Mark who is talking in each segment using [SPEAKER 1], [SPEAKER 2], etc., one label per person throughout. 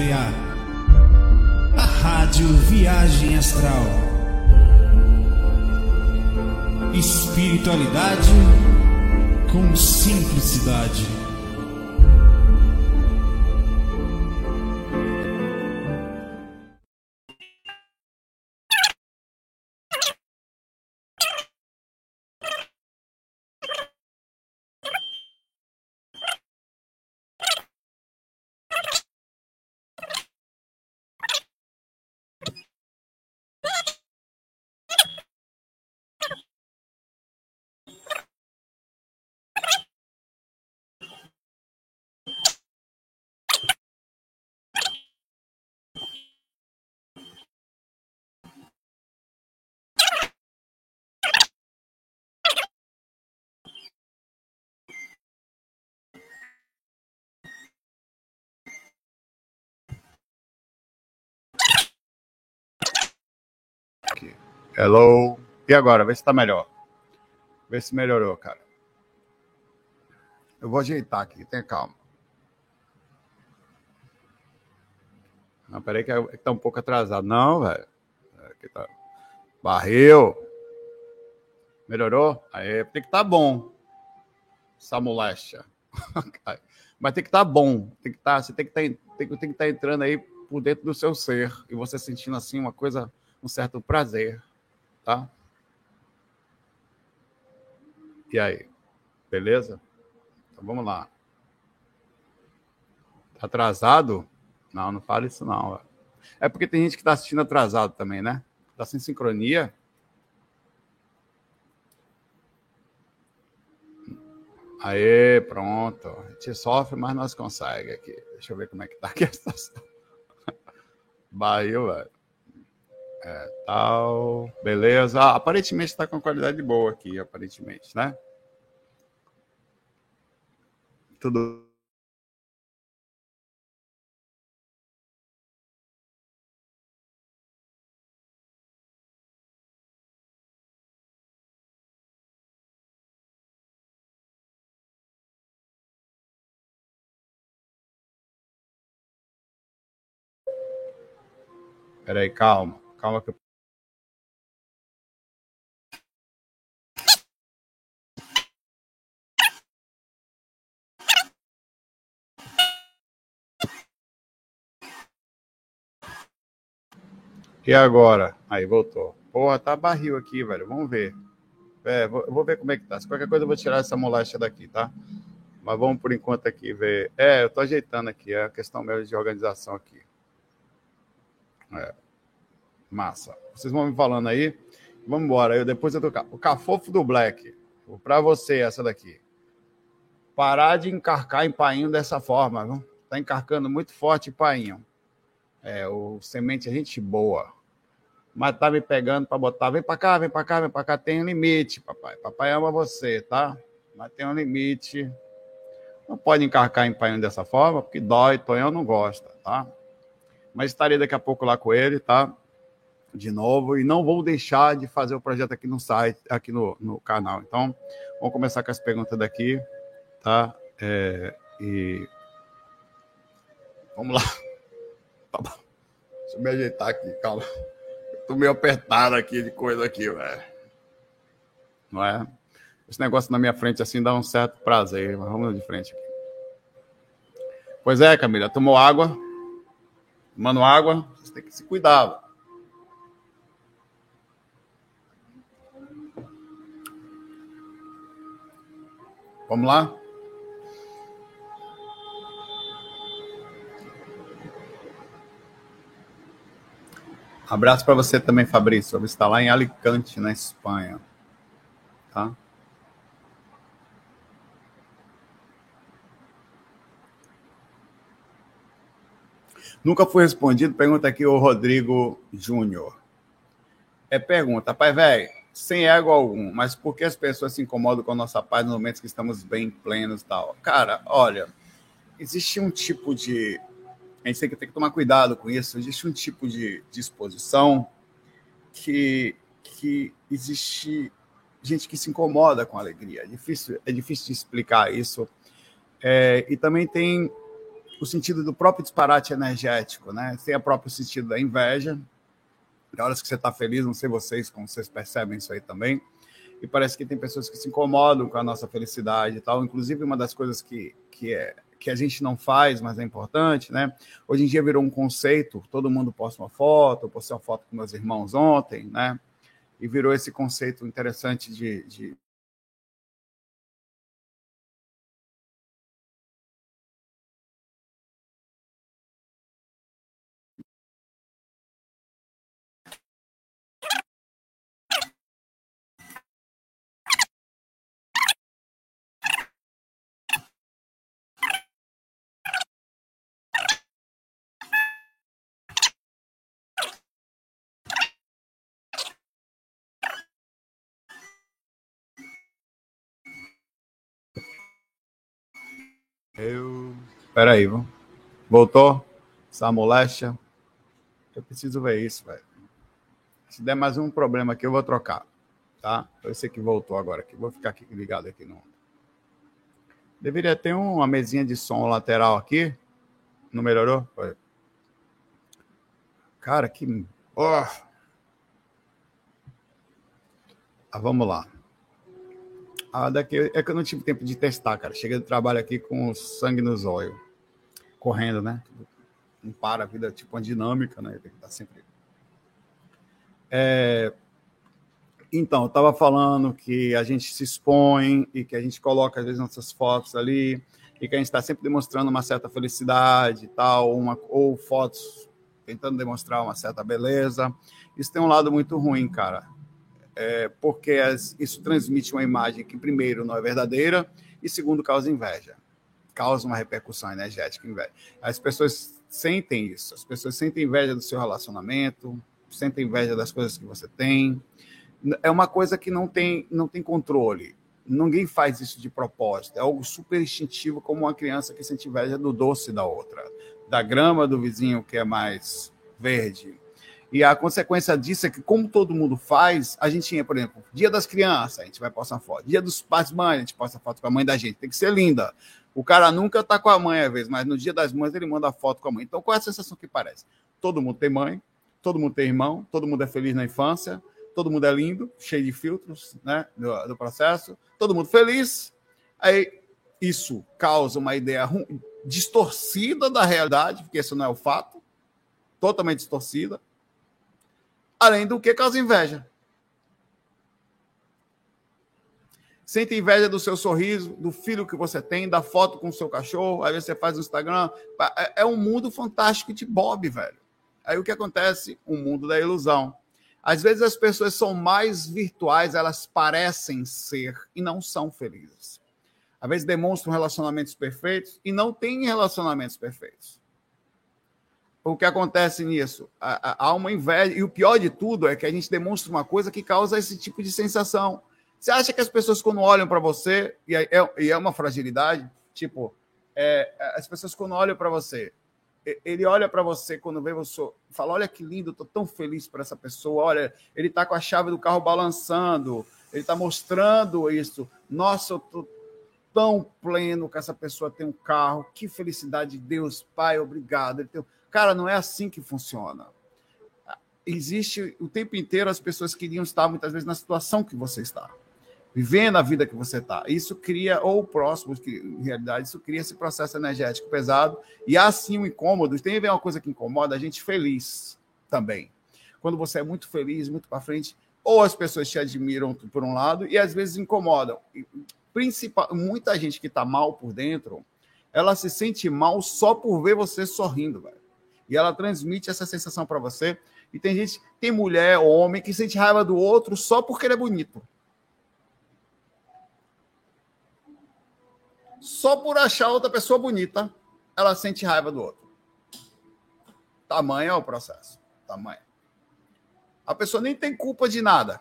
[SPEAKER 1] estrear a Rádio Viagem Astral. Espiritualidade com simplicidade.
[SPEAKER 2] Hello. E agora? Vê se tá melhor. Vê se melhorou, cara. Eu vou ajeitar aqui, tenha calma. Não, peraí que tá um pouco atrasado. Não, velho. Aqui tá. Barril. Melhorou? Aí tem que estar tá bom. Essa moléstia. Mas tem que estar tá bom. Tem que tá, você tem que tá, estar tá entrando aí por dentro do seu ser e você sentindo assim uma coisa, um certo prazer tá? E aí? Beleza? Então vamos lá. Tá atrasado? Não, não fale isso não. É porque tem gente que tá assistindo atrasado também, né? Tá sem sincronia. Aê, pronto. A gente sofre, mas nós consegue aqui. Deixa eu ver como é que tá aqui a situação. Bahia, velho. É, tal, beleza. Ah, aparentemente está com qualidade boa aqui, aparentemente, né? Tudo Peraí, calma. Calma que eu E agora? Aí voltou. Porra, tá barril aqui, velho. Vamos ver. É, vou, vou ver como é que tá. Se qualquer coisa eu vou tirar essa moléstia daqui, tá? Mas vamos por enquanto aqui ver. É, eu tô ajeitando aqui. É a questão mesmo de organização aqui. É. Massa. Vocês vão me falando aí. Vamos embora. Eu depois eu tocar. O cafofo do Black. Para você essa daqui. Parar de encarcar em painho dessa forma, viu? Tá encarcando muito forte painho. É, o semente é gente boa. Mas tá me pegando para botar, vem para cá, vem para cá, vem para cá, tem um limite, papai. Papai ama você, tá? Mas tem um limite. Não pode encarcar em painho dessa forma, porque dói, Tonhão não gosta, tá? Mas estarei daqui a pouco lá com ele, tá? De novo e não vou deixar de fazer o projeto aqui no site, aqui no, no canal. Então, vamos começar com as perguntas daqui, tá? É, e vamos lá. Tá bom. Deixa eu me ajeitar aqui, calma. Eu tô meio apertado aqui de coisa aqui, velho. Não é? Esse negócio na minha frente assim dá um certo prazer, mas vamos de frente aqui. Pois é, Camila, tomou água? Tomando água, você tem que se cuidar. Vamos lá? Abraço para você também, Fabrício. Você está lá em Alicante, na Espanha. Tá? Nunca foi respondido. Pergunta aqui o Rodrigo Júnior. É pergunta, pai velho sem ego algum, mas por que as pessoas se incomodam com a nossa paz nos momentos que estamos bem plenos e tal? Cara, olha, existe um tipo de. A gente tem que, tem que tomar cuidado com isso. Existe um tipo de disposição que, que existe gente que se incomoda com alegria. É difícil, é difícil de explicar isso. É, e também tem o sentido do próprio disparate energético, né? Tem o próprio sentido da inveja. Tem horas que você está feliz, não sei vocês, como vocês percebem isso aí também. E parece que tem pessoas que se incomodam com a nossa felicidade e tal. Inclusive, uma das coisas que, que, é, que a gente não faz, mas é importante, né? Hoje em dia virou um conceito, todo mundo posta uma foto, eu postei uma foto com meus irmãos ontem, né? E virou esse conceito interessante de, de Eu. Peraí, vamos. Voltou? Essa moléstia. Eu preciso ver isso, velho. Se der mais um problema aqui, eu vou trocar. Tá? Eu sei que voltou agora aqui. Vou ficar aqui ligado aqui no. Deveria ter uma mesinha de som lateral aqui. Não melhorou? Foi. Cara, que. Oh. Ah, vamos lá. Ah, daqui é que eu não tive tempo de testar, cara. Cheguei do trabalho aqui com sangue nos olhos, correndo, né? Não para a vida, é tipo uma dinâmica, né? Tem que estar sempre. É... Então, eu estava falando que a gente se expõe e que a gente coloca, às vezes, nossas fotos ali, e que a gente está sempre demonstrando uma certa felicidade e tal, uma, ou fotos tentando demonstrar uma certa beleza. Isso tem um lado muito ruim, cara é, porque as, isso transmite uma imagem que, primeiro, não é verdadeira e, segundo, causa inveja. Causa uma repercussão energética. Inveja. As pessoas sentem isso, as pessoas sentem inveja do seu relacionamento, sentem inveja das coisas que você tem. É uma coisa que não tem, não tem controle. Ninguém faz isso de propósito. É algo super instintivo, como uma criança que sente inveja do doce da outra, da grama do vizinho que é mais verde, e a consequência disso é que, como todo mundo faz, a gente tinha, por exemplo, dia das crianças, a gente vai postar foto. Dia dos pais mães, a gente posta foto com a mãe da gente. Tem que ser linda. O cara nunca tá com a mãe, às vezes, mas no dia das mães ele manda foto com a mãe. Então, qual é a sensação que parece? Todo mundo tem mãe, todo mundo tem irmão, todo mundo é feliz na infância, todo mundo é lindo, cheio de filtros, né, do, do processo, todo mundo feliz. Aí, isso causa uma ideia distorcida da realidade, porque isso não é o fato, totalmente distorcida além do que causa inveja. Sente inveja do seu sorriso, do filho que você tem, da foto com o seu cachorro, aí você faz no Instagram. É, é um mundo fantástico de Bob, velho. Aí o que acontece? O um mundo da ilusão. Às vezes as pessoas são mais virtuais, elas parecem ser e não são felizes. Às vezes demonstram relacionamentos perfeitos e não têm relacionamentos perfeitos o que acontece nisso? Há uma inveja, e o pior de tudo é que a gente demonstra uma coisa que causa esse tipo de sensação. Você acha que as pessoas, quando olham para você, e é, e é, uma fragilidade, tipo, é, as pessoas, quando olham para você, ele olha para você quando vê você, fala: Olha que lindo, estou tão feliz por essa pessoa. Olha, ele está com a chave do carro balançando, ele está mostrando isso. Nossa, eu estou tão pleno que essa pessoa tem um carro. Que felicidade de Deus, Pai, obrigado. Ele tem Cara, não é assim que funciona. Existe o tempo inteiro as pessoas queriam estar muitas vezes na situação que você está, vivendo a vida que você está. Isso cria, ou próximo, em realidade, isso cria esse processo energético pesado e há sim um incômodo. Tem uma coisa que incomoda a gente feliz também. Quando você é muito feliz, muito para frente, ou as pessoas te admiram por um lado e às vezes incomodam. Principal, muita gente que está mal por dentro, ela se sente mal só por ver você sorrindo, velho e ela transmite essa sensação para você. E tem gente, tem mulher, homem, que sente raiva do outro só porque ele é bonito. Só por achar outra pessoa bonita, ela sente raiva do outro. Tamanho é o processo. Tamanho. A pessoa nem tem culpa de nada.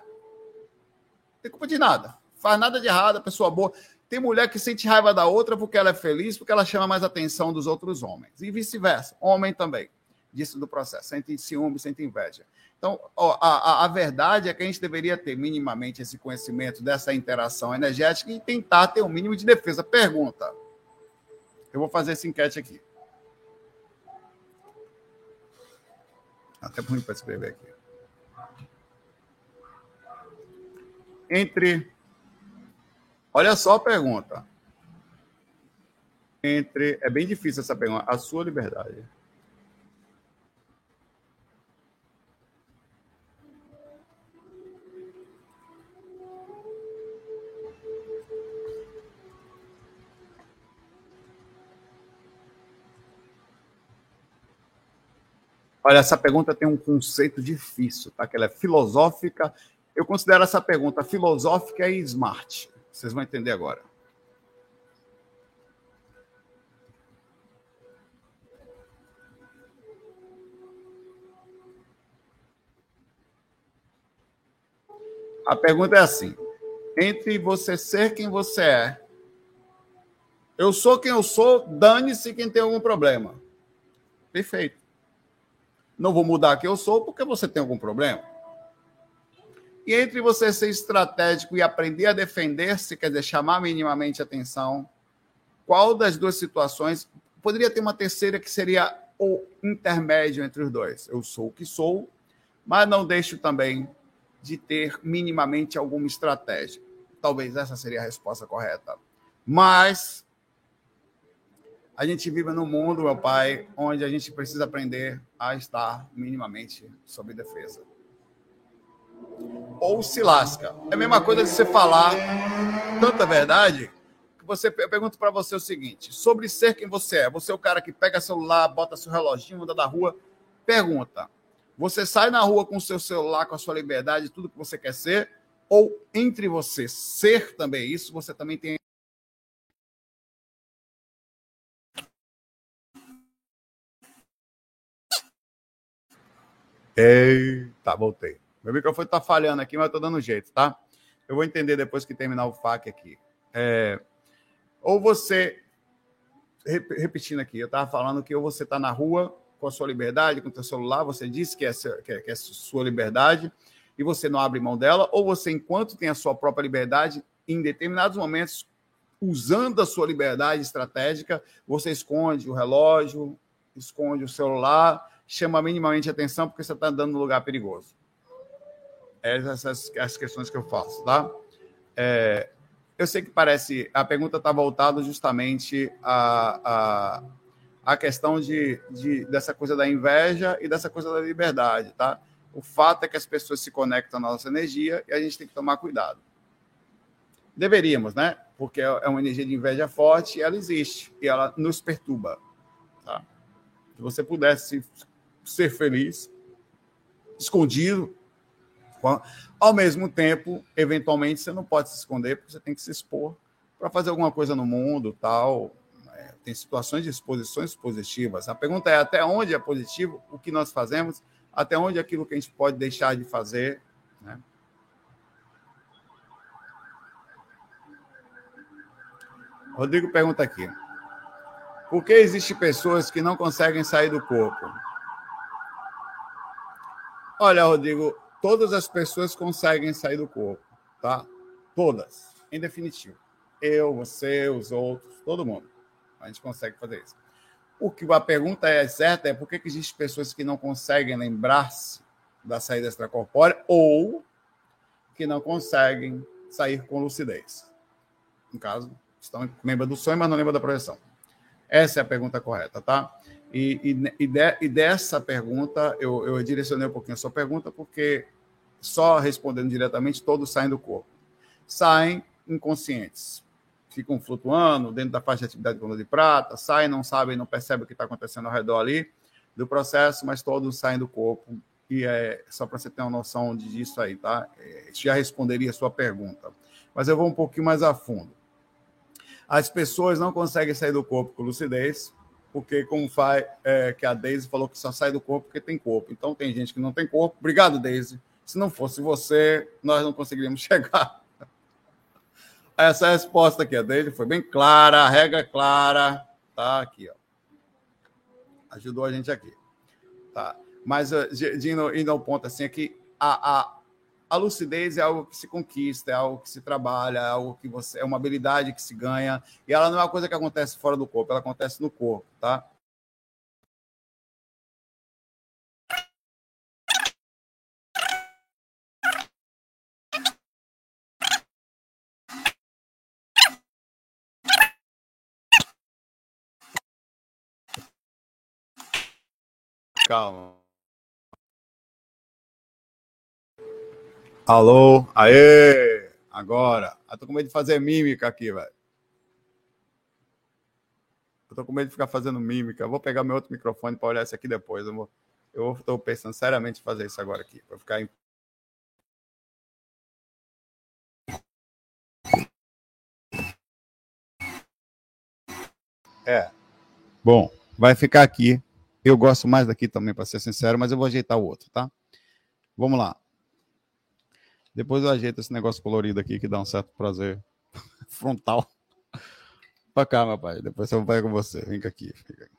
[SPEAKER 2] Tem culpa de nada. Faz nada de errado, a pessoa boa. Tem mulher que sente raiva da outra porque ela é feliz, porque ela chama mais atenção dos outros homens. E vice-versa. Homem também disso do processo, sente ciúme, sente inveja. Então, a, a, a, verdade é que a gente deveria ter minimamente esse conhecimento dessa interação energética e tentar ter um mínimo de defesa. Pergunta. Eu vou fazer essa enquete aqui. Tá até ruim para escrever aqui. Entre. Olha só a pergunta. Entre. É bem difícil essa pergunta. A sua liberdade Olha, essa pergunta tem um conceito difícil, tá? Que ela é filosófica. Eu considero essa pergunta filosófica e smart. Vocês vão entender agora. A pergunta é assim: entre você ser quem você é, eu sou quem eu sou, dane-se quem tem algum problema. Perfeito. Não vou mudar quem eu sou porque você tem algum problema. E entre você ser estratégico e aprender a defender-se, quer dizer, chamar minimamente atenção, qual das duas situações poderia ter uma terceira que seria o intermédio entre os dois? Eu sou o que sou, mas não deixo também de ter minimamente alguma estratégia. Talvez essa seria a resposta correta. Mas a gente vive num mundo, meu pai, onde a gente precisa aprender a estar minimamente sob defesa. Ou se lasca. É a mesma coisa de você falar tanta verdade que você eu pergunto para você o seguinte: sobre ser quem você é. Você é o cara que pega celular, bota seu reloginho, anda da rua. Pergunta: você sai na rua com o seu celular, com a sua liberdade, tudo que você quer ser? Ou entre você ser também isso, você também tem Eita, voltei. Meu microfone está falhando aqui, mas eu tô dando jeito, tá? Eu vou entender depois que terminar o FAQ aqui. É, ou você, repetindo aqui, eu estava falando que ou você está na rua com a sua liberdade, com o seu celular, você disse que é, que, é, que é sua liberdade e você não abre mão dela, ou você, enquanto tem a sua própria liberdade, em determinados momentos, usando a sua liberdade estratégica, você esconde o relógio, esconde o celular, chama minimamente atenção porque você está andando num lugar perigoso. Essas as questões que eu faço, tá? É, eu sei que parece. A pergunta está voltada justamente à, à, à questão de, de, dessa coisa da inveja e dessa coisa da liberdade, tá? O fato é que as pessoas se conectam na nossa energia e a gente tem que tomar cuidado. Deveríamos, né? Porque é uma energia de inveja forte, ela existe e ela nos perturba. Tá? Se você pudesse ser feliz, escondido. Ao mesmo tempo, eventualmente, você não pode se esconder, porque você tem que se expor para fazer alguma coisa no mundo, tal. É, tem situações de exposições positivas. A pergunta é até onde é positivo o que nós fazemos, até onde é aquilo que a gente pode deixar de fazer. Né? Rodrigo pergunta aqui. Por que existem pessoas que não conseguem sair do corpo? Olha, Rodrigo, todas as pessoas conseguem sair do corpo, tá? Todas, em definitivo. Eu, você, os outros, todo mundo. A gente consegue fazer isso. O que a pergunta é certa é por que, que existem pessoas que não conseguem lembrar-se da saída extracorpórea ou que não conseguem sair com lucidez. No caso, estão lembra do sonho, mas não lembra da projeção. Essa é a pergunta correta, tá? E, e, de, e dessa pergunta, eu, eu direcionei um pouquinho a sua pergunta, porque só respondendo diretamente, todos saem do corpo. Saem inconscientes, ficam flutuando dentro da faixa de atividade de de prata, saem, não sabem, não percebem o que está acontecendo ao redor ali do processo, mas todos saem do corpo. E é só para você ter uma noção disso aí, tá? É, já responderia a sua pergunta. Mas eu vou um pouquinho mais a fundo. As pessoas não conseguem sair do corpo com lucidez, porque como faz é, que a Daisy falou que só sai do corpo porque tem corpo. Então tem gente que não tem corpo. Obrigado, Daisy. Se não fosse você, nós não conseguiríamos chegar. Essa é resposta aqui, a Daisy foi bem clara, a regra é clara, tá aqui, ó. Ajudou a gente aqui. Tá. Mas indo, indo ao ponto assim, aqui é a, a a lucidez é algo que se conquista, é algo que se trabalha, é algo que você é uma habilidade que se ganha, e ela não é uma coisa que acontece fora do corpo, ela acontece no corpo, tá? Calma. Alô? Aê! Agora. Eu tô com medo de fazer mímica aqui, velho. Eu tô com medo de ficar fazendo mímica. Eu vou pegar meu outro microfone para olhar esse aqui depois. Eu, vou... eu tô pensando seriamente em fazer isso agora aqui. Para ficar em É. Bom, vai ficar aqui. Eu gosto mais daqui também, para ser sincero, mas eu vou ajeitar o outro, tá? Vamos lá. Depois eu ajeito esse negócio colorido aqui que dá um certo prazer frontal. Pra cá, meu pai. Depois eu com você. Vem aqui. Fica.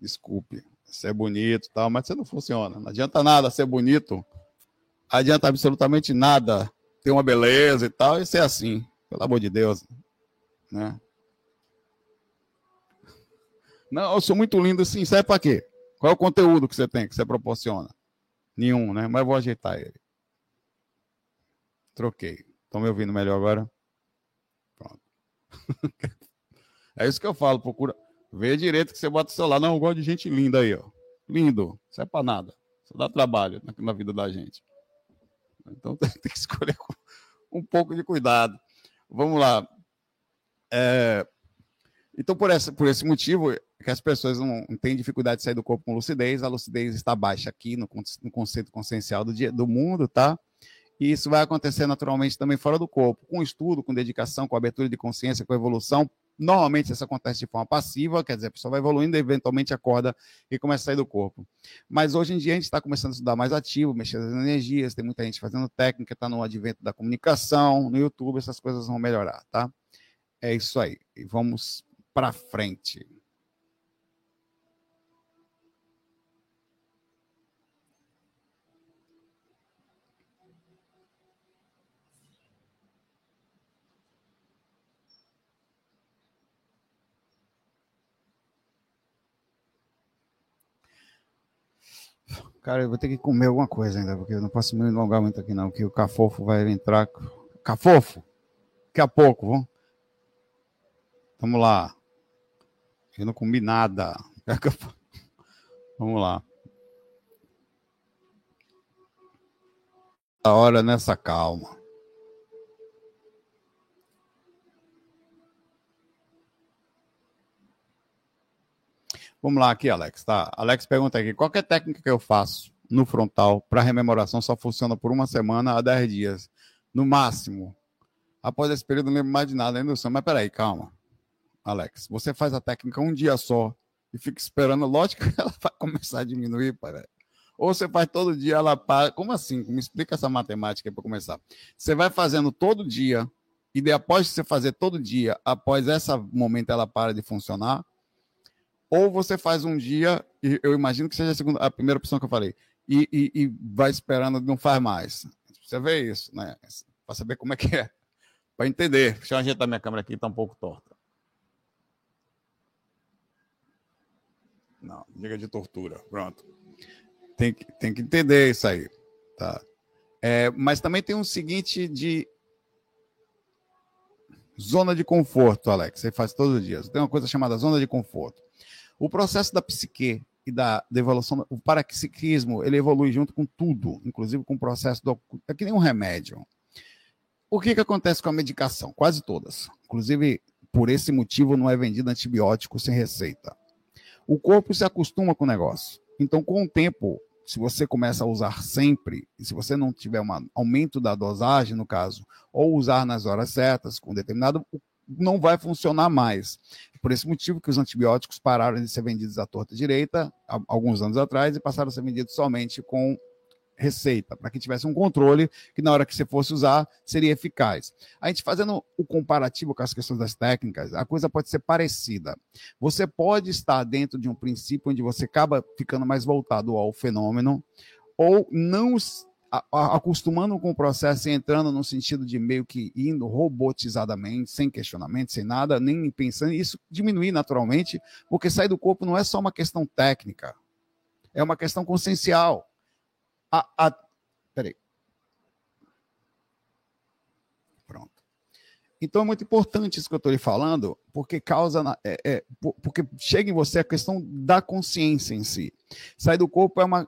[SPEAKER 2] Desculpe. Você é bonito tal, mas você não funciona. Não adianta nada ser bonito. Adianta absolutamente nada ter uma beleza e tal e ser assim. Pelo amor de Deus. Né? Não, eu sou muito lindo sim. Serve para quê? Qual é o conteúdo que você tem, que você proporciona? Nenhum, né? Mas vou ajeitar ele. Troquei. Estão me ouvindo melhor agora? Pronto. é isso que eu falo. Procura. Vê direito que você bota o celular. Não, eu gosto de gente linda aí, ó. Lindo. Isso é para nada. Isso dá trabalho na, na vida da gente. Então tem que escolher com um pouco de cuidado. Vamos lá. É, então, por, essa, por esse motivo, que as pessoas não, não têm dificuldade de sair do corpo com lucidez, a lucidez está baixa aqui no, no conceito consciencial do, dia, do mundo, tá? E isso vai acontecer naturalmente também fora do corpo, com estudo, com dedicação, com abertura de consciência, com evolução. Normalmente isso acontece de forma passiva, quer dizer, a pessoa vai evoluindo e eventualmente acorda e começa a sair do corpo. Mas hoje em dia a gente está começando a estudar mais ativo, mexer nas energias, tem muita gente fazendo técnica, está no advento da comunicação, no YouTube, essas coisas vão melhorar, tá? É isso aí. E vamos para frente. Cara, eu vou ter que comer alguma coisa ainda, porque eu não posso me alongar muito aqui, não, que o cafofo vai entrar. Cafofo! Daqui a pouco, vamos. Vamos lá. Eu não comi nada. Vamos lá. A hora nessa calma. Vamos lá aqui, Alex. Tá? Alex pergunta aqui: qualquer técnica que eu faço no frontal para rememoração só funciona por uma semana a 10 dias, no máximo. Após esse período, não lembro mais de nada ainda. Mas peraí, calma. Alex. Você faz a técnica um dia só e fica esperando, lógico que ela vai começar a diminuir, pai. Ou você faz todo dia, ela para. Como assim? Me explica essa matemática aí para começar. Você vai fazendo todo dia, e de, após você fazer todo dia, após esse momento ela para de funcionar. Ou você faz um dia, e eu imagino que seja a, segunda, a primeira opção que eu falei, e, e, e vai esperando, não faz mais. Você vê isso, né? Para saber como é que é. Para entender. Deixa eu ajeitar minha câmera aqui, está um pouco torta. Não, diga de tortura. Pronto. Tem que, tem que entender isso aí. Tá? É, mas também tem um seguinte de zona de conforto, Alex. Você faz todos os dias. Tem uma coisa chamada zona de conforto. O processo da psique e da, da evolução, o parapsiquismo, ele evolui junto com tudo, inclusive com o processo do. É que nem um remédio. O que, que acontece com a medicação? Quase todas. Inclusive, por esse motivo, não é vendido antibiótico sem receita o corpo se acostuma com o negócio. Então, com o tempo, se você começa a usar sempre, e se você não tiver um aumento da dosagem, no caso, ou usar nas horas certas, com determinado, não vai funcionar mais. Por esse motivo que os antibióticos pararam de ser vendidos à torta direita, alguns anos atrás, e passaram a ser vendidos somente com receita, para que tivesse um controle que na hora que você fosse usar seria eficaz. A gente fazendo o comparativo com as questões das técnicas, a coisa pode ser parecida. Você pode estar dentro de um princípio onde você acaba ficando mais voltado ao fenômeno ou não acostumando com o processo e entrando no sentido de meio que indo robotizadamente, sem questionamento, sem nada, nem pensando, isso diminuir naturalmente, porque sair do corpo não é só uma questão técnica, é uma questão consciencial. A, a... Peraí. Pronto. Então é muito importante isso que eu estou lhe falando, porque causa, é, é, porque chega em você a questão da consciência em si. Sair do corpo é uma.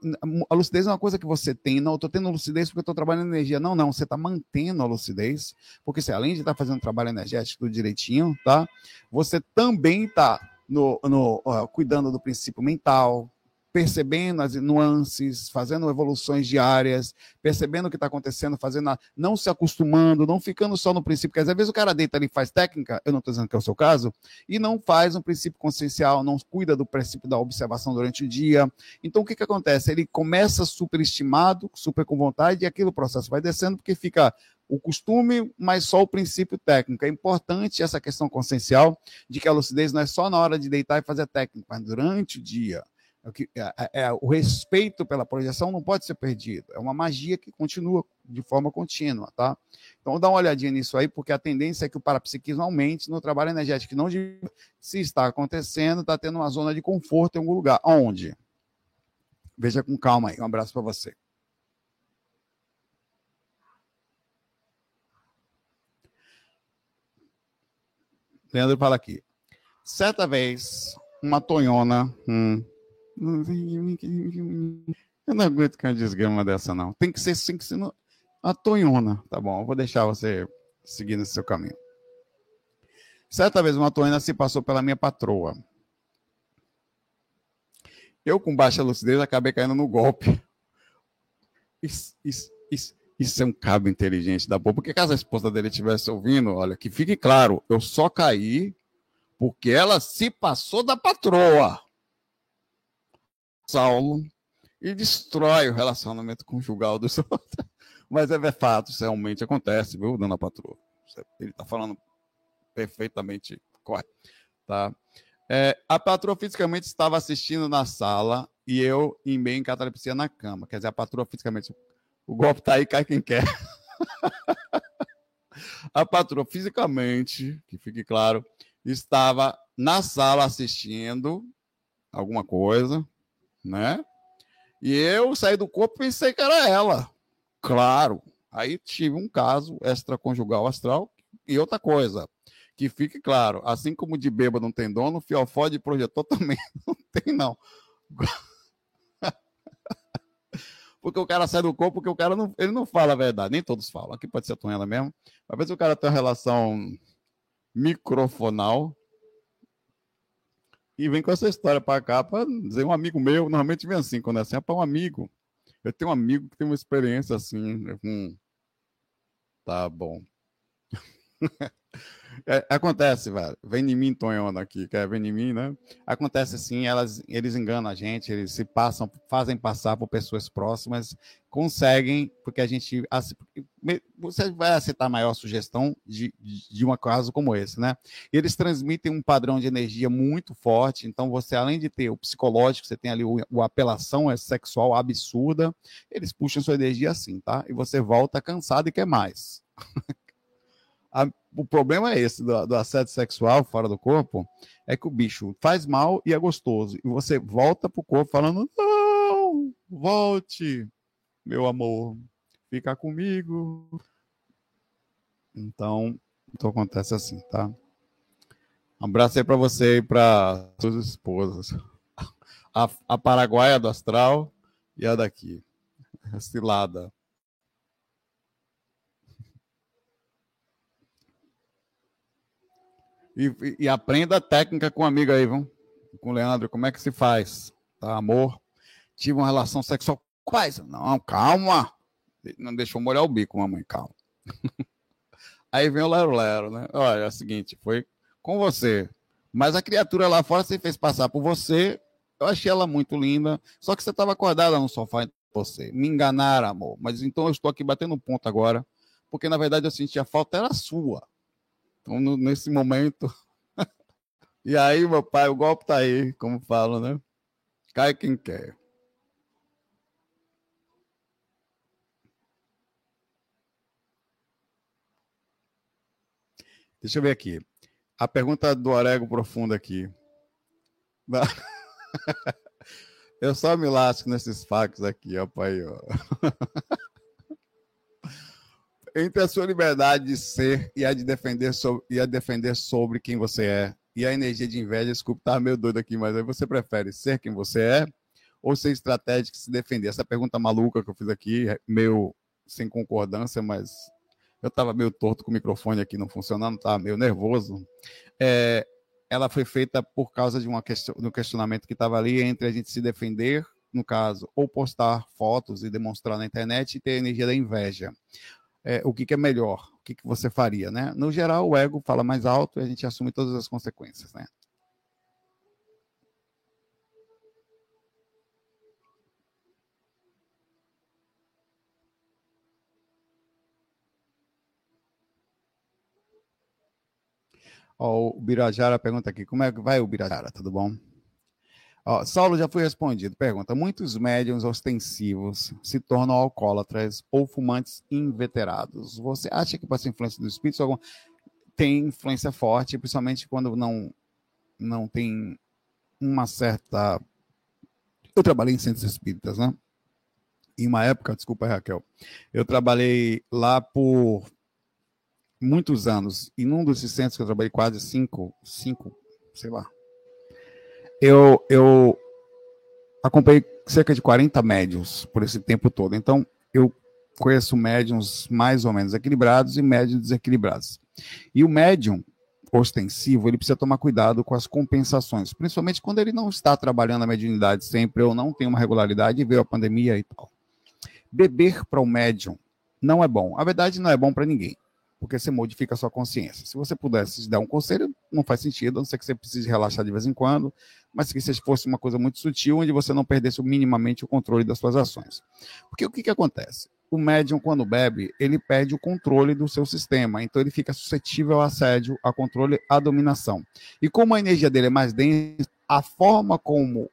[SPEAKER 2] A lucidez é uma coisa que você tem. Não, eu estou tendo lucidez porque eu estou trabalhando energia. Não, não, você está mantendo a lucidez, porque você, além de estar tá fazendo trabalho energético direitinho, tá? Você também está no, no, uh, cuidando do princípio mental, percebendo as nuances, fazendo evoluções diárias, percebendo o que está acontecendo, fazendo a, não se acostumando, não ficando só no princípio, porque às vezes o cara deita ali faz técnica, eu não estou dizendo que é o seu caso, e não faz um princípio consciencial, não cuida do princípio da observação durante o dia. Então o que, que acontece? Ele começa superestimado, super com vontade, e aquilo processo vai descendo, porque fica o costume, mas só o princípio técnico. É importante essa questão consciencial de que a lucidez não é só na hora de deitar e fazer técnica, mas durante o dia. É, é, é, o respeito pela projeção não pode ser perdido. É uma magia que continua de forma contínua, tá? Então dá uma olhadinha nisso aí, porque a tendência é que o parapsiquismo aumente no trabalho energético. Não de, se está acontecendo, está tendo uma zona de conforto em algum lugar. Onde? Veja com calma aí. Um abraço para você. Leandro fala aqui. Certa vez, uma tonhona. Hum, eu não aguento com uma desgrama dessa, não. Tem que ser, tem que ser no... a tonhona. Tá bom, eu vou deixar você seguir nesse seu caminho. Certa vez uma tonhona se passou pela minha patroa. Eu, com baixa lucidez, acabei caindo no golpe. Isso, isso, isso, isso é um cabo inteligente da boa. Porque caso a esposa dele estivesse ouvindo, olha, que fique claro, eu só caí porque ela se passou da patroa. Saulo e destrói o relacionamento conjugal dos outros. Mas é fato, isso realmente acontece, viu, dona patroa? Ele está falando perfeitamente correto. Tá? É, a patroa fisicamente estava assistindo na sala e eu em meio em catalepsia na cama. Quer dizer, a patroa fisicamente. O golpe tá aí, cai quem quer. a patroa fisicamente, que fique claro, estava na sala assistindo alguma coisa, né? E eu saí do corpo e pensei que era ela. Claro. Aí tive um caso extraconjugal astral e outra coisa. Que fique claro, assim como de bêbado não tem dono, fiofó de projetor também não tem, não. porque o cara sai do corpo, porque o cara não, ele não fala a verdade. Nem todos falam. Aqui pode ser a tonela mesmo. Às vezes o cara tem uma relação microfonal e vem com essa história para cá para dizer um amigo meu, normalmente vem assim, quando é assim, é para um amigo. Eu tenho um amigo que tem uma experiência assim. Hum, tá bom. É, acontece, velho. Vem em mim, Tonhona aqui, quer vem em mim, né? Acontece assim, elas, eles enganam a gente, eles se passam, fazem passar por pessoas próximas, conseguem, porque a gente. Você vai aceitar maior sugestão de, de um caso como esse, né? Eles transmitem um padrão de energia muito forte, então você, além de ter o psicológico, você tem ali o, o apelação é sexual absurda, eles puxam sua energia assim, tá? E você volta cansado e quer mais. A, o problema é esse do, do, assédio sexual fora do corpo, é que o bicho faz mal e é gostoso. E você volta pro corpo falando, não, volte, meu amor, fica comigo. Então, então acontece assim, tá? Um abraço aí para você e para suas esposas. A, a paraguaia do astral e a daqui. Cilada. E, e, aprenda a técnica com um amigo aí, viu? Com o Leandro, como é que se faz? Tá, amor? Tive uma relação sexual. Quais? Não, calma. Não deixou molhar o bico, mamãe, calma. aí vem o Lero Lero, né? Olha, é o seguinte, foi com você. Mas a criatura lá fora você fez passar por você. Eu achei ela muito linda. Só que você estava acordada no sofá você. Me enganaram, amor. Mas então eu estou aqui batendo ponto agora. Porque na verdade eu senti a falta era sua. Então, nesse momento. e aí, meu pai, o golpe tá aí, como falam, né? Cai quem quer. Deixa eu ver aqui. A pergunta do Orego Profundo aqui. Eu só me lasco nesses fax aqui, ó, pai. Ó. entre a sua liberdade de ser e a de defender sobre, e a defender sobre quem você é, e a energia de inveja, desculpa, tá meio doido aqui, mas aí você prefere ser quem você é ou ser estratégico e se defender? Essa pergunta maluca que eu fiz aqui, meio sem concordância, mas eu estava meio torto com o microfone aqui não funcionando, estava meio nervoso. É, ela foi feita por causa de, uma question, de um questionamento que estava ali entre a gente se defender, no caso, ou postar fotos e demonstrar na internet e ter a energia da inveja. É, o que, que, é melhor? O que, que você faria, né? No geral, o ego fala mais alto e a gente assume todas as consequências, né? O Birajara pergunta aqui, como é que vai o Birajara? Tudo bom? Ó, Saulo já foi respondido. Pergunta: muitos médiums ostensivos se tornam alcoólatras ou fumantes inveterados. Você acha que ser influência do espírito? Algum... Tem influência forte, principalmente quando não, não tem uma certa. Eu trabalhei em centros espíritas, né? Em uma época, desculpa, Raquel, eu trabalhei lá por muitos anos, e num desses centros que eu trabalhei quase cinco, cinco, sei lá, eu, eu acompanhei cerca de 40 médiums por esse tempo todo. Então, eu conheço médiums mais ou menos equilibrados e médiums desequilibrados. E o médium ostensivo, ele precisa tomar cuidado com as compensações, principalmente quando ele não está trabalhando a mediunidade sempre ou não tem uma regularidade e veio a pandemia e tal. Beber para o médium não é bom. A verdade não é bom para ninguém porque você modifica a sua consciência. Se você pudesse dar um conselho, não faz sentido, a não ser que você precise relaxar de vez em quando, mas que se fosse uma coisa muito sutil, onde você não perdesse minimamente o controle das suas ações. Porque o que, que acontece? O médium, quando bebe, ele perde o controle do seu sistema, então ele fica suscetível ao assédio, a controle, à dominação. E como a energia dele é mais densa, a forma como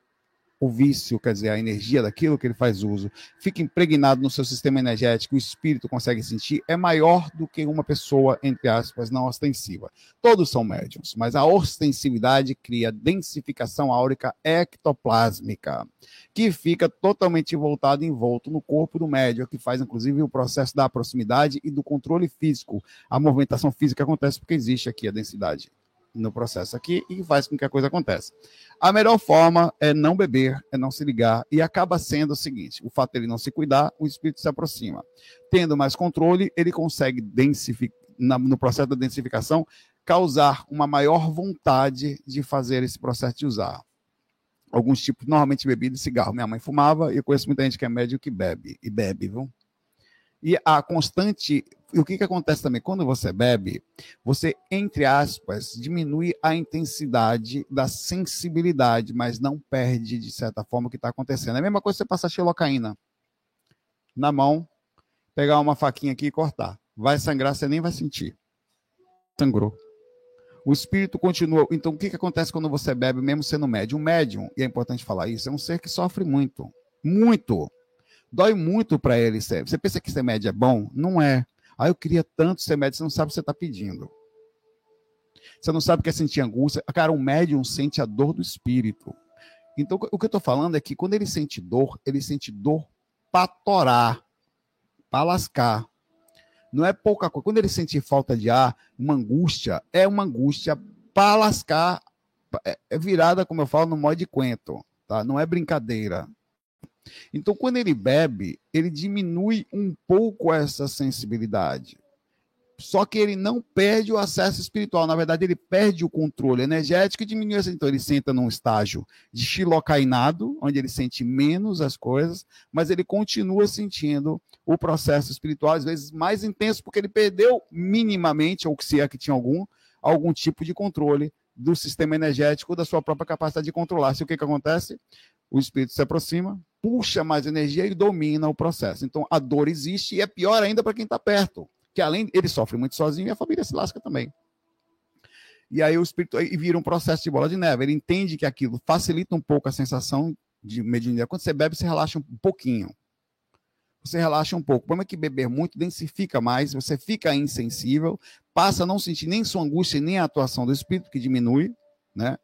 [SPEAKER 2] o vício, quer dizer, a energia daquilo que ele faz uso, fica impregnado no seu sistema energético, o espírito consegue sentir, é maior do que uma pessoa, entre aspas, não ostensiva. Todos são médiums, mas a ostensividade cria densificação áurica ectoplásmica, que fica totalmente voltado envolto no corpo do médium, que faz inclusive o processo da proximidade e do controle físico. A movimentação física acontece porque existe aqui a densidade no processo aqui e faz com que a coisa aconteça. A melhor forma é não beber, é não se ligar, e acaba sendo o seguinte: o fato de ele não se cuidar, o espírito se aproxima. Tendo mais controle, ele consegue densificar, no processo da densificação, causar uma maior vontade de fazer esse processo de usar. Alguns tipos, normalmente bebida e cigarro. Minha mãe fumava e eu conheço muita gente que é médio que bebe, e bebe, viu? E a constante. E o que, que acontece também? Quando você bebe, você, entre aspas, diminui a intensidade da sensibilidade, mas não perde, de certa forma, o que está acontecendo. É a mesma coisa você passar xilocaína na mão, pegar uma faquinha aqui e cortar. Vai sangrar, você nem vai sentir. Sangrou. O espírito continua. Então, o que, que acontece quando você bebe, mesmo sendo médium? Um médium, e é importante falar isso, é um ser que sofre muito. Muito dói muito para ele. Você pensa que ser médio é bom? Não é. Ah, eu queria tanto ser médio, você não sabe o que você está pedindo. Você não sabe o que é sentir angústia. Cara, um médium sente a dor do espírito. Então, o que eu estou falando é que quando ele sente dor, ele sente dor para torar, para lascar. Não é pouca coisa. Quando ele sente falta de ar, uma angústia, é uma angústia para lascar. É, é virada, como eu falo, no modo de quento. Tá? Não é brincadeira. Então, quando ele bebe, ele diminui um pouco essa sensibilidade. Só que ele não perde o acesso espiritual. Na verdade, ele perde o controle energético e diminui. Então, ele senta num estágio de xilocainado, onde ele sente menos as coisas, mas ele continua sentindo o processo espiritual, às vezes mais intenso, porque ele perdeu minimamente, ou se é que tinha algum, algum tipo de controle do sistema energético, da sua própria capacidade de controlar. Se o que, que acontece? O espírito se aproxima, puxa mais energia e domina o processo. Então a dor existe e é pior ainda para quem está perto, que além ele sofre muito sozinho e a família se lasca também. E aí o espírito aí vira um processo de bola de neve. Ele entende que aquilo facilita um pouco a sensação de mediunidade. Quando você bebe, você relaxa um pouquinho. Você relaxa um pouco. O problema é que beber muito densifica mais, você fica insensível, passa a não sentir nem sua angústia, nem a atuação do espírito, que diminui, né?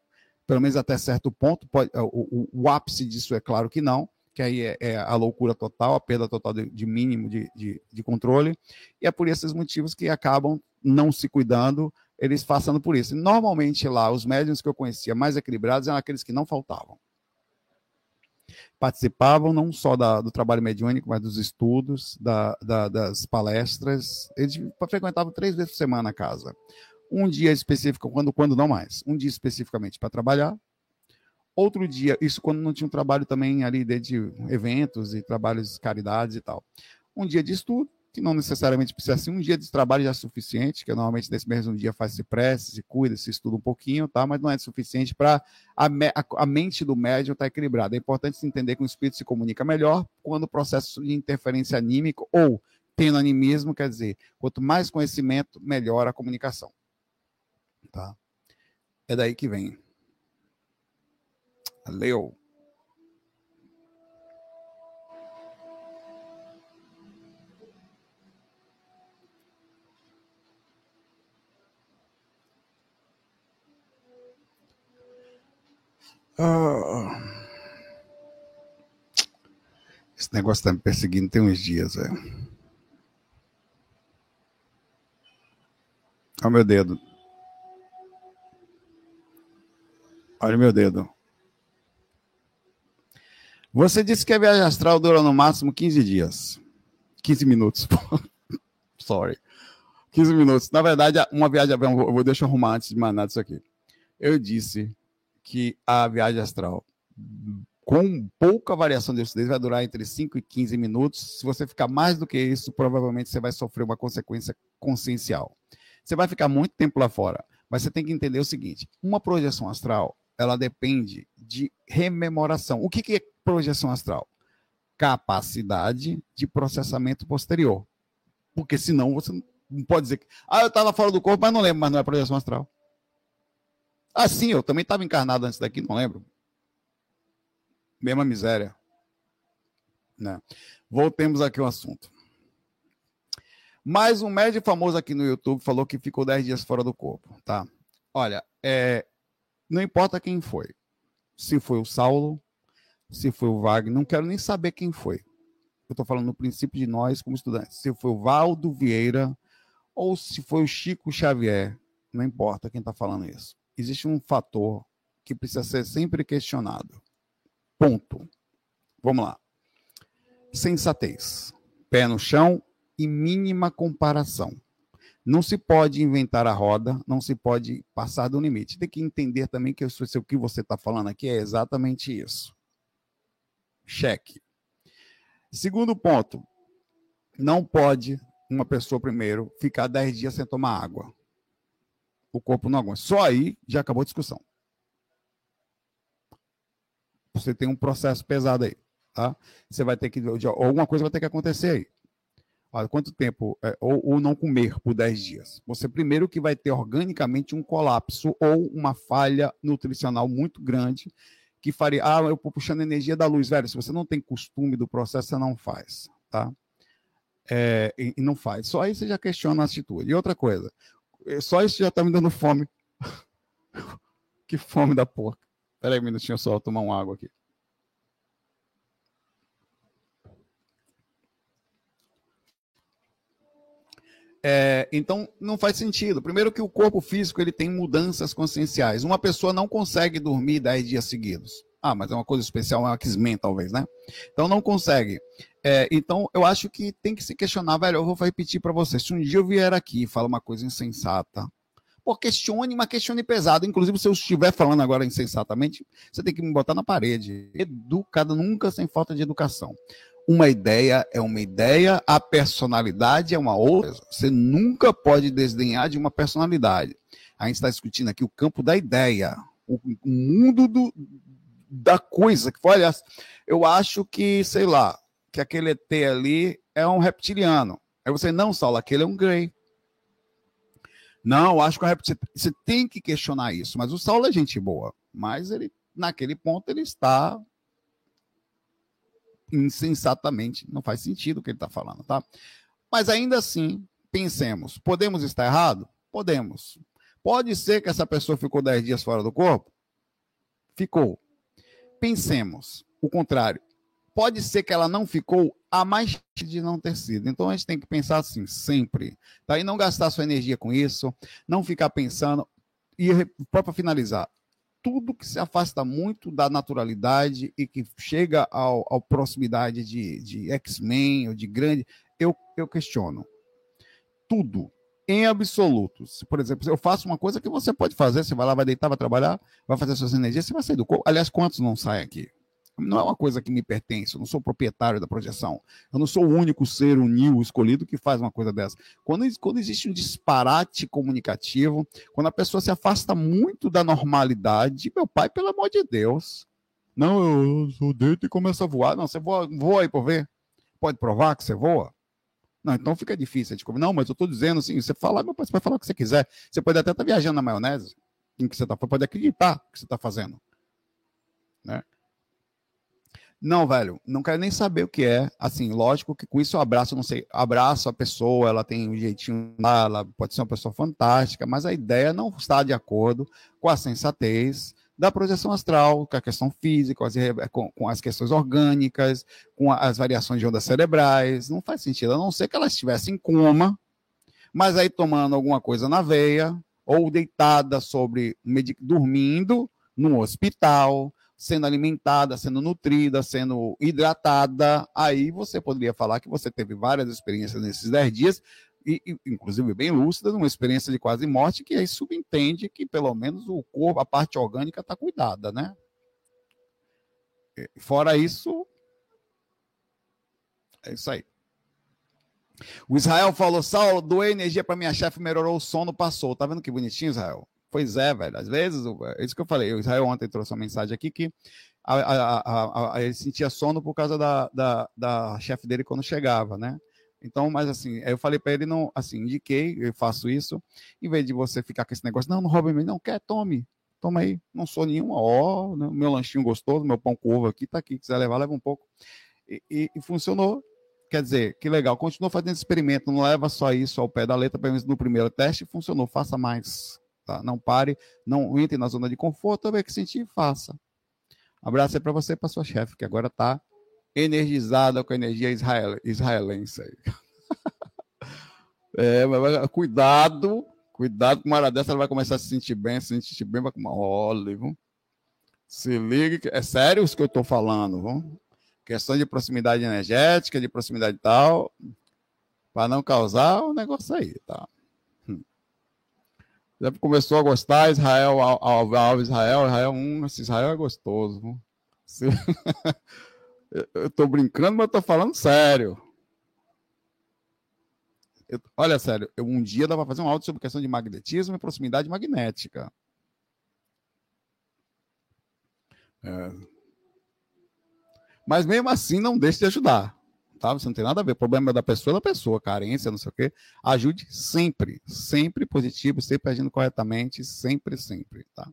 [SPEAKER 2] Pelo menos até certo ponto. Pode, o, o, o ápice disso é claro que não que aí é, é, a loucura total, a perda total de, de mínimo de, de, de, controle, e é por esses motivos que acabam não se cuidando, eles passando por isso. Normalmente lá, os médiums que eu conhecia mais equilibrados eram aqueles que não faltavam. Participavam não só da, do trabalho mediúnico, mas dos estudos, da, da, das palestras. Eles frequentavam três vezes por semana a casa. Um dia específico, quando, quando não mais. Um dia especificamente para trabalhar, Outro dia, isso quando não tinha um trabalho também ali de eventos e trabalhos de caridades e tal. Um dia de estudo, que não necessariamente precisa ser um dia de trabalho já é suficiente, que normalmente nesse mesmo dia faz-se prece, se cuida, se estuda um pouquinho, tá? mas não é suficiente para a, a, a, mente do médium estar tá equilibrada. É importante entender que o espírito se comunica melhor quando o processo de interferência anímica ou tendo animismo, quer dizer, quanto mais conhecimento, melhor a comunicação. Tá? É daí que vem. Leu. Ah. Esse negócio está me perseguindo tem uns dias, é. Olha o meu dedo. Olha meu dedo. Você disse que a viagem astral dura no máximo 15 dias. 15 minutos. Sorry. 15 minutos. Na verdade, uma viagem. Eu vou deixar arrumar antes de mandar isso aqui. Eu disse que a viagem astral, com pouca variação de lucidez, vai durar entre 5 e 15 minutos. Se você ficar mais do que isso, provavelmente você vai sofrer uma consequência consciencial. Você vai ficar muito tempo lá fora. Mas você tem que entender o seguinte: uma projeção astral, ela depende de rememoração. O que, que é projeção astral? Capacidade de processamento posterior. Porque senão você não pode dizer que. Ah, eu estava fora do corpo, mas não lembro, mas não é projeção astral. Ah, sim, eu também estava encarnado antes daqui, não lembro. Mesma miséria. Né? Voltemos aqui ao assunto. Mais um médico famoso aqui no YouTube falou que ficou 10 dias fora do corpo, tá? Olha, é, não importa quem foi. Se foi o Saulo, se foi o Wagner, não quero nem saber quem foi. Eu estou falando no princípio de nós como estudantes. Se foi o Valdo Vieira ou se foi o Chico Xavier, não importa quem está falando isso. Existe um fator que precisa ser sempre questionado. Ponto. Vamos lá. Sensatez, pé no chão e mínima comparação. Não se pode inventar a roda, não se pode passar do limite. Tem que entender também que o que você está falando aqui é exatamente isso. Cheque. Segundo ponto, não pode uma pessoa, primeiro, ficar 10 dias sem tomar água. O corpo não aguenta. Só aí já acabou a discussão. Você tem um processo pesado aí. Tá? Você vai ter que. Alguma coisa vai ter que acontecer aí. Olha, quanto tempo, é, ou, ou, não comer por 10 dias. Você primeiro que vai ter organicamente um colapso ou uma falha nutricional muito grande que faria, ah, eu estou puxando energia da luz, velho, se você não tem costume do processo, você não faz, tá? É, e, e, não faz. Só aí você já questiona a atitude. E outra coisa, é, só isso já está me dando fome. que fome da porca. Espera aí um minutinho só, tomar uma água aqui. É, então, não faz sentido. Primeiro que o corpo físico ele tem mudanças conscienciais. Uma pessoa não consegue dormir 10 dias seguidos. Ah, mas é uma coisa especial, é uma X-Men, talvez, né? Então não consegue. É, então eu acho que tem que se questionar, velho. Eu vou repetir para você. Se um dia eu vier aqui e falar uma coisa insensata, pô, questione, mas questione pesado. Inclusive, se eu estiver falando agora insensatamente, você tem que me botar na parede. Educado, nunca sem falta de educação. Uma ideia é uma ideia, a personalidade é uma outra. Você nunca pode desdenhar de uma personalidade. A gente está discutindo aqui o campo da ideia, o mundo do, da coisa. Que olha, eu acho que, sei lá, que aquele ET ali é um reptiliano. Aí você, não, Saulo, aquele é um Grey. Não, acho que é. Você tem que questionar isso. Mas o Saulo é gente boa. Mas ele, naquele ponto, ele está insensatamente. Não faz sentido o que ele está falando, tá? Mas ainda assim, pensemos: podemos estar errado? Podemos. Pode ser que essa pessoa ficou 10 dias fora do corpo? Ficou. Pensemos o contrário. pode ser que ela não ficou a mais de não ter sido. Então a gente tem que pensar assim, sempre. Tá? E não gastar sua energia com isso, não ficar pensando. E para finalizar, tudo que se afasta muito da naturalidade e que chega ao, ao proximidade de, de X-Men ou de grande, eu, eu questiono. Tudo, em absoluto. Se, por exemplo, eu faço uma coisa que você pode fazer, você vai lá, vai deitar, vai trabalhar, vai fazer suas energias, você vai sair do corpo. Aliás, quantos não saem aqui? Não é uma coisa que me pertence, eu não sou proprietário da projeção. Eu não sou o único ser unil escolhido que faz uma coisa dessa. Quando, quando existe um disparate comunicativo, quando a pessoa se afasta muito da normalidade, meu pai, pelo amor de Deus. Não, eu, eu deito e começo a voar. Não, você voa, voa aí por ver. Pode provar que você voa? Não, então fica difícil. Tipo, não, mas eu estou dizendo assim, você fala, meu pai, você pode falar o que você quiser. Você pode até estar tá viajando na maionese, em que você está, pode acreditar que você está fazendo. Né? Não, velho, não quero nem saber o que é. Assim, lógico que com isso eu abraço, não sei, abraço a pessoa, ela tem um jeitinho, ela pode ser uma pessoa fantástica, mas a ideia não está de acordo com a sensatez da projeção astral, com a questão física, com as, com, as questões orgânicas, com as variações de ondas cerebrais. Não faz sentido, a não ser que ela estivesse em coma, mas aí tomando alguma coisa na veia, ou deitada sobre, dormindo num hospital, sendo alimentada, sendo nutrida, sendo hidratada, aí você poderia falar que você teve várias experiências nesses 10 dias, e, inclusive bem lúcidas, uma experiência de quase morte, que aí subentende que pelo menos o corpo, a parte orgânica está cuidada, né? Fora isso, é isso aí. O Israel falou: Saulo, doei energia para minha chefe, melhorou o sono, passou. Tá vendo que bonitinho, Israel? Pois é, velho. Às vezes, é isso que eu falei. O Israel ontem trouxe uma mensagem aqui que a, a, a, ele sentia sono por causa da, da, da chefe dele quando chegava, né? Então, mas assim, eu falei para ele, não, assim, indiquei, eu faço isso, em vez de você ficar com esse negócio, não, não roube mim, não, quer, tome, toma aí, não sou nenhuma, ó, né, meu lanchinho gostoso, meu pão com ovo aqui, tá aqui, quiser levar, leva um pouco. E, e, e funcionou, quer dizer, que legal, continua fazendo esse experimento, não leva só isso ao pé da letra, pelo menos no primeiro teste, funcionou, faça mais, Tá? Não pare, não entre na zona de conforto, ver que sentir, faça. abraço aí para você e para sua chefe, que agora está energizada com a energia israel, israelense. é, mas cuidado, cuidado com uma hora dessa, ela vai começar a se sentir bem, se sentir bem, vai com uma olha, se ligue, é sério isso que eu estou falando, viu? questão de proximidade energética, de proximidade tal, para não causar o um negócio aí, tá? Já começou a gostar, Israel, ao, Israel, Israel, hum, esse Israel é gostoso. eu estou brincando, mas estou falando sério. Eu, olha, sério, eu, um dia dava para fazer um áudio sobre questão de magnetismo e proximidade magnética. É. Mas mesmo assim, não deixe de ajudar tá? Você não tem nada a ver. O problema é da pessoa, da pessoa, carência, não sei o quê. Ajude sempre, sempre positivo, sempre agindo corretamente, sempre, sempre, tá?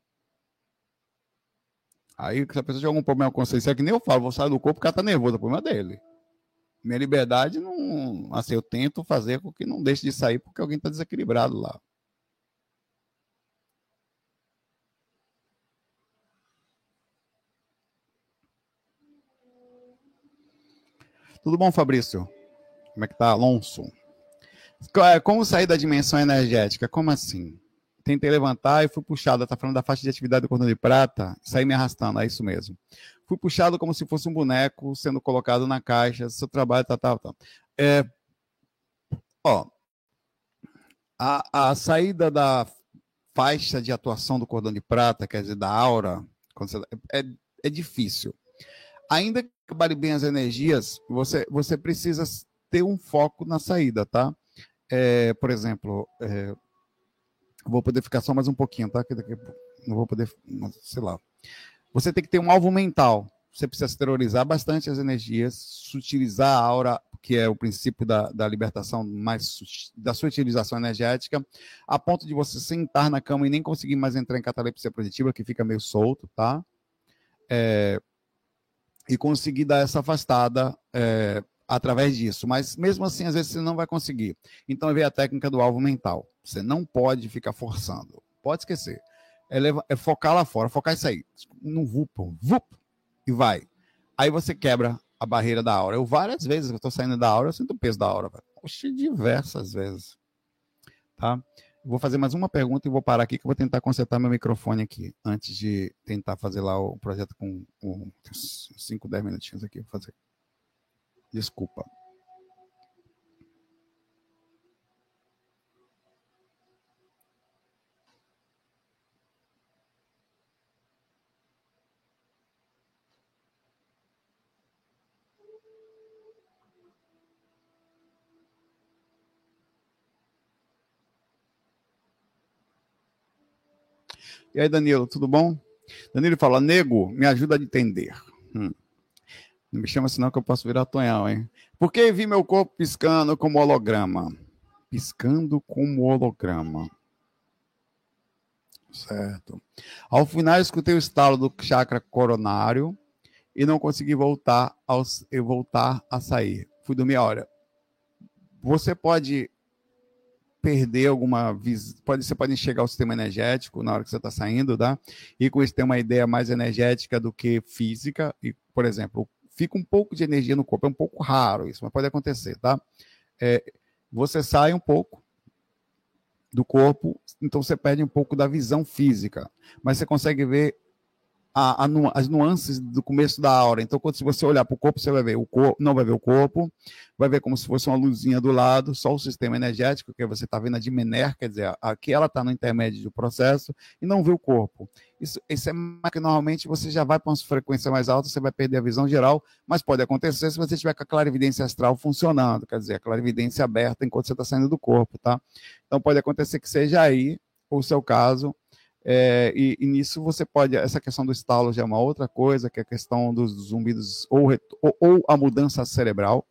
[SPEAKER 2] Aí, se a pessoa tiver algum problema com consciência, é que nem eu falo, vou sair do corpo porque ela tá nervosa, é o problema dele. Minha liberdade não. Assim, eu tento fazer com que não deixe de sair porque alguém está desequilibrado lá. Tudo bom, Fabrício? Como é que tá, Alonso? É, como sair da dimensão energética? Como assim? Tentei levantar e fui puxado. Tá falando da faixa de atividade do cordão de prata? Saí me arrastando, é isso mesmo. Fui puxado como se fosse um boneco sendo colocado na caixa. Seu trabalho, tá, tá, tá. É, ó, a, a saída da faixa de atuação do cordão de prata, quer dizer, da aura, você, é, é difícil ainda trabalhe bem as energias, você, você precisa ter um foco na saída, tá? É, por exemplo, é, vou poder ficar só mais um pouquinho, tá? Que daqui, não vou poder, sei lá. Você tem que ter um alvo mental. Você precisa exteriorizar bastante as energias, sutilizar a aura, que é o princípio da, da libertação mais da sua utilização energética, a ponto de você sentar na cama e nem conseguir mais entrar em catalepsia positiva, que fica meio solto, tá? É, e conseguir dar essa afastada é, através disso. Mas mesmo assim, às vezes você não vai conseguir. Então vem a técnica do alvo mental. Você não pode ficar forçando. Pode esquecer. É, levar, é focar lá fora, focar isso aí. No vup, vup, e vai. Aí você quebra a barreira da aura. Eu várias vezes que eu estou saindo da aura, eu sinto o peso da aura. Oxe, diversas vezes. Tá? Vou fazer mais uma pergunta e vou parar aqui que eu vou tentar consertar meu microfone aqui antes de tentar fazer lá o projeto com 5, 10 minutinhos aqui. Vou fazer. Desculpa. E aí, Danilo, tudo bom? Danilo fala, nego, me ajuda a entender. Hum. Não me chama senão que eu posso virar tonhal, hein? Por que vi meu corpo piscando como holograma? Piscando como holograma. Certo. Ao final, escutei o estalo do chakra coronário e não consegui voltar, aos, voltar a sair. Fui dormir a hora. Você pode perder alguma visão. Pode, você pode enxergar o sistema energético na hora que você está saindo, tá? E com isso ter uma ideia mais energética do que física. E, por exemplo, fica um pouco de energia no corpo. É um pouco raro isso, mas pode acontecer, tá? É, você sai um pouco do corpo, então você perde um pouco da visão física, mas você consegue ver a, a, as nuances do começo da aura. Então, quando você olhar para o corpo, você vai ver o corpo, não vai ver o corpo, vai ver como se fosse uma luzinha do lado, só o sistema energético, que você está vendo a Dimener, quer dizer, aqui ela está no intermédio do processo, e não vê o corpo. Isso, isso é que normalmente você já vai para uma frequência mais alta, você vai perder a visão geral, mas pode acontecer se você tiver com a clarividência astral funcionando, quer dizer, a clarividência aberta enquanto você está saindo do corpo, tá? Então pode acontecer que seja aí o seu caso, é, e, e, nisso você pode, essa questão do estalo já é uma outra coisa, que é a questão dos zumbidos ou, ou, ou a mudança cerebral,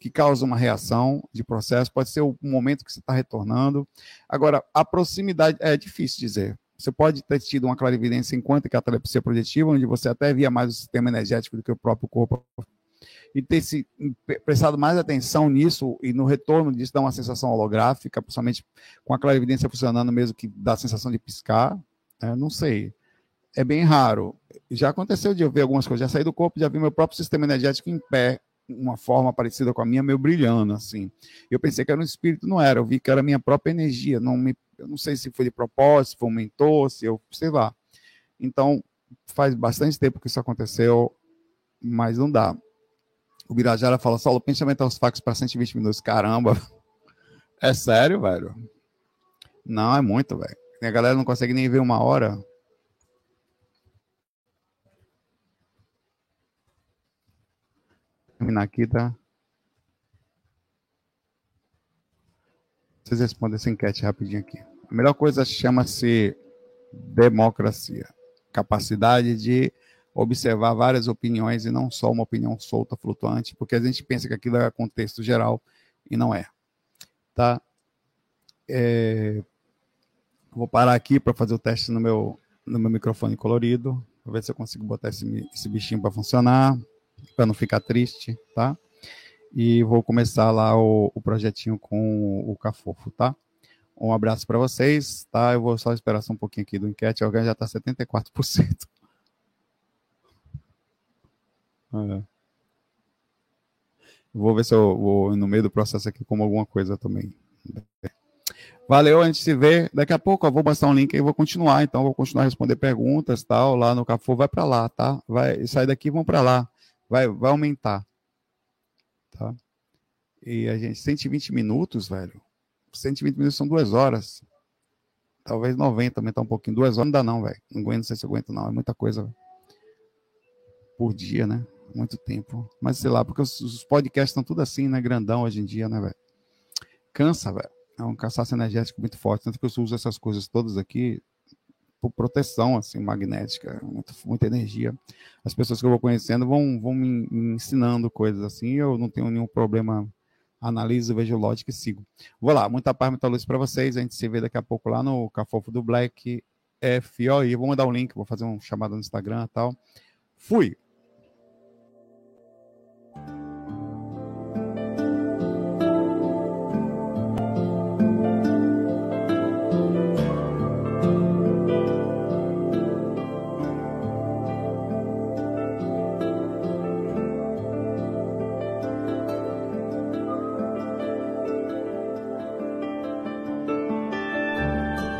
[SPEAKER 2] que causa uma reação de processo, pode ser o momento que você está retornando. Agora, a proximidade é difícil dizer. Você pode ter tido uma clarividência enquanto catalepsia projetiva, onde você até via mais o sistema energético do que o próprio corpo e ter se prestado mais atenção nisso e no retorno disso dá uma sensação holográfica, principalmente com a clarividência funcionando mesmo que dá a sensação de piscar, né? não sei. É bem raro. Já aconteceu de eu ver algumas coisas, já saí do corpo, já vi meu próprio sistema energético em pé, uma forma parecida com a minha, meio brilhando, assim. Eu pensei que era um espírito, não era, eu vi que era a minha própria energia, não me, eu não sei se foi de propósito, se foi um mentor, se eu, sei lá. Então, faz bastante tempo que isso aconteceu, mas não dá. O Birajara fala, Saulo, pensa em aumentar os fax para 120 minutos. Caramba. É sério, velho? Não, é muito, velho. A galera não consegue nem ver uma hora. Terminar aqui, tá? Vocês respondem essa enquete rapidinho aqui. A melhor coisa chama-se democracia. Capacidade de observar várias opiniões e não só uma opinião solta, flutuante, porque a gente pensa que aquilo é contexto geral e não é. Tá? É... Vou parar aqui para fazer o teste no meu, no meu microfone colorido, para ver se eu consigo botar esse, esse bichinho para funcionar, para não ficar triste, tá? E vou começar lá o, o projetinho com o Cafofo, tá? Um abraço para vocês, tá? Eu vou só esperar só um pouquinho aqui do enquete, alguém já está 74%. É. Vou ver se eu vou no meio do processo aqui como alguma coisa também. Valeu, a gente se vê. Daqui a pouco eu vou passar um link e vou continuar. Então, vou continuar a responder perguntas tal. Lá no Cafu, vai para lá, tá? Vai sair daqui vão para lá. Vai, vai aumentar. Tá? E a gente, 120 minutos, velho. 120 minutos são duas horas. Talvez 90, aumentar um pouquinho. Duas horas não dá, não, velho. Não aguento, não sei se aguento, não. É muita coisa. Por dia, né? Muito tempo. Mas sei lá, porque os, os podcasts estão tudo assim, né? Grandão hoje em dia, né, velho? Cansa, velho. É um cansaço energético muito forte. Tanto que eu uso essas coisas todas aqui por proteção, assim, magnética, muita, muita energia. As pessoas que eu vou conhecendo vão, vão me, ensinando coisas assim. Eu não tenho nenhum problema. Analiso, vejo lógica e sigo. Vou lá, muita paz, muita luz para vocês. A gente se vê daqui a pouco lá no Cafofo do Black FOI. Vou mandar um link, vou fazer um chamado no Instagram e tal. Fui!